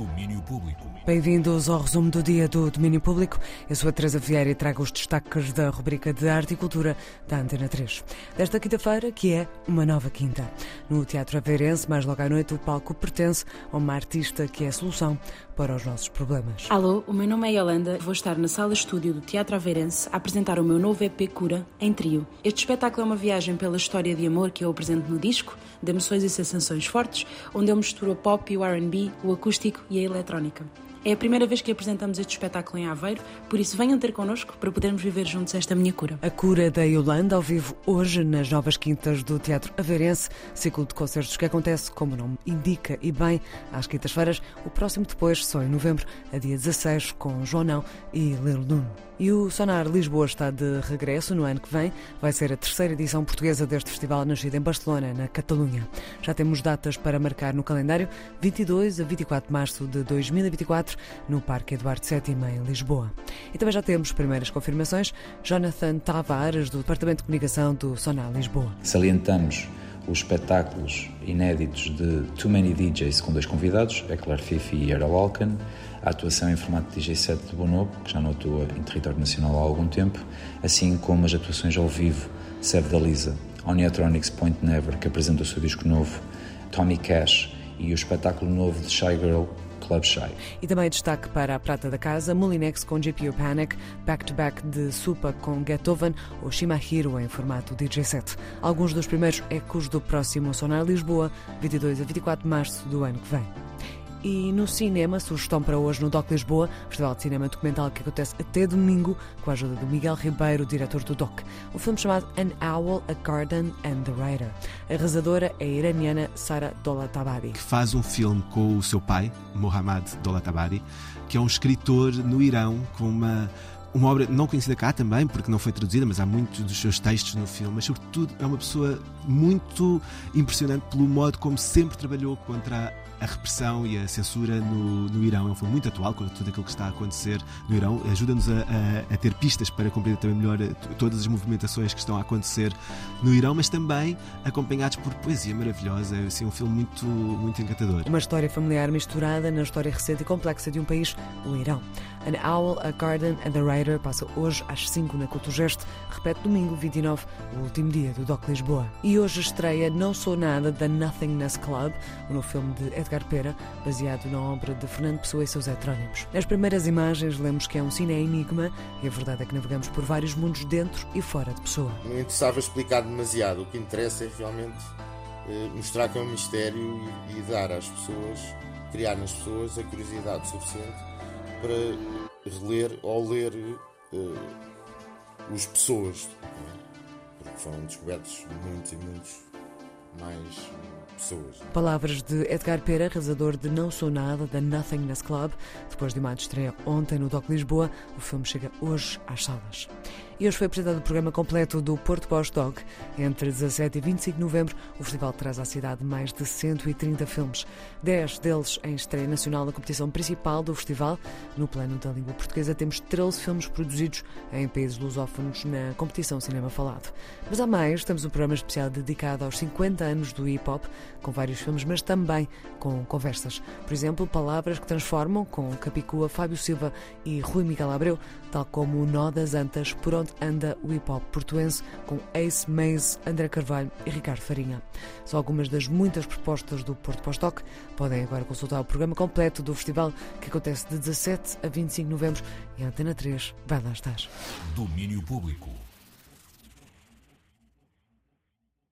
Domínio Público. Bem-vindos ao resumo do dia do Domínio Público. Eu sou a Teresa Vieira e trago os destaques da rubrica de Arte e Cultura da Antena 3. Desta quinta-feira, que é uma nova quinta. No Teatro Aveirense, mais logo à noite, o palco pertence a uma artista que é a solução para os nossos problemas. Alô, o meu nome é Yolanda. Vou estar na sala estúdio do Teatro Aveirense a apresentar o meu novo EP Cura, em trio. Este espetáculo é uma viagem pela história de amor que eu apresento no disco, de emoções e sensações fortes, onde eu misturo o pop e o R&B, o acústico e a eletrónica. É a primeira vez que apresentamos este espetáculo em Aveiro, por isso venham ter connosco para podermos viver juntos esta minha cura. A cura da Yolanda, ao vivo hoje nas Novas Quintas do Teatro Aveirense, ciclo de concertos que acontece, como o nome indica, e bem, às quintas-feiras, o próximo depois, só em novembro, a dia 16, com João e Lil Nun. E o Sonar Lisboa está de regresso no ano que vem. Vai ser a terceira edição portuguesa deste festival nascido em Barcelona, na Catalunha. Já temos datas para marcar no calendário 22 a 24 de março de 2024 no Parque Eduardo VII em Lisboa. E também já temos primeiras confirmações. Jonathan Tavares, do Departamento de Comunicação do Sonar Lisboa. Salientamos os espetáculos inéditos de Too Many DJs com dois convidados, Claire Fifi e Errol Alkan, a atuação em formato DJ set de Bonobo, que já não atua em território nacional há algum tempo, assim como as atuações ao vivo de Sev da Oniatronics Point Never, que apresenta o seu disco novo, Tommy Cash e o espetáculo novo de Shy Girl, Club Shy. E também destaque para a Prata da Casa, Molinex com GPU Panic, back-to-back -back de Supa com Getoven ou Shimahiro em formato DJ set. Alguns dos primeiros ecos do próximo Sonar Lisboa, 22 a 24 de março do ano que vem. E no cinema, sugestão para hoje no DOC Lisboa, Festival de Cinema Documental que acontece até domingo, com a ajuda do Miguel Ribeiro, diretor do DOC. Um filme chamado An Owl, a Garden and the Writer. A realizadora é a iraniana Sara Dolatabadi. Que faz um filme com o seu pai, Mohammad Dolatabadi, que é um escritor no Irão com uma uma obra não conhecida cá também, porque não foi traduzida, mas há muitos dos seus textos no filme, mas sobretudo é uma pessoa muito impressionante pelo modo como sempre trabalhou contra a repressão e a censura no, no Irão. É um filme muito atual com tudo aquilo que está a acontecer no Irão. Ajuda-nos a, a, a, ter pistas para compreender também melhor todas as movimentações que estão a acontecer no Irão, mas também acompanhados por poesia maravilhosa. É assim, um filme muito, muito encantador. Uma história familiar misturada na história recente e complexa de um país, o Irão. An Owl, A Garden and the Writer passa hoje às 5 na Culturgest, repete domingo 29, o último dia do Doc Lisboa. E hoje estreia Não Sou Nada da Nothingness Club, o novo filme de Edgar Pera, baseado na obra de Fernando Pessoa e seus heterónimos. Nas primeiras imagens lemos que é um cine-enigma e a verdade é que navegamos por vários mundos dentro e fora de Pessoa. Não interessava explicar demasiado, o que interessa é realmente eh, mostrar que é um mistério e, e dar às pessoas, criar nas pessoas a curiosidade suficiente para reler ou ler uh, os pessoas, porque foram descobertos muitos e muitos mais pessoas. Palavras de Edgar Pera, realizador de Não Sou Nada, da Nothingness Club. Depois de uma estreia ontem no Doc Lisboa, o filme chega hoje às salas. E hoje foi apresentado o programa completo do Porto Bosch Dog. Entre 17 e 25 de novembro, o festival traz à cidade mais de 130 filmes. 10 deles em estreia nacional na competição principal do festival. No plano da língua portuguesa, temos 13 filmes produzidos em países lusófonos na competição Cinema Falado. Mas há mais, temos um programa especial dedicado aos 50 anos do hip hop, com vários filmes, mas também com conversas. Por exemplo, Palavras que Transformam, com Capicua, Fábio Silva e Rui Miguel Abreu, tal como O Nó das Antas, por onde anda o hip hop portuense com Ace Maze, André Carvalho e Ricardo Farinha. São algumas das muitas propostas do Porto Pós-Doc. Podem agora consultar o programa completo do festival que acontece de 17 a 25 de novembro e a Antena 3 vai lá estar. Domínio Público.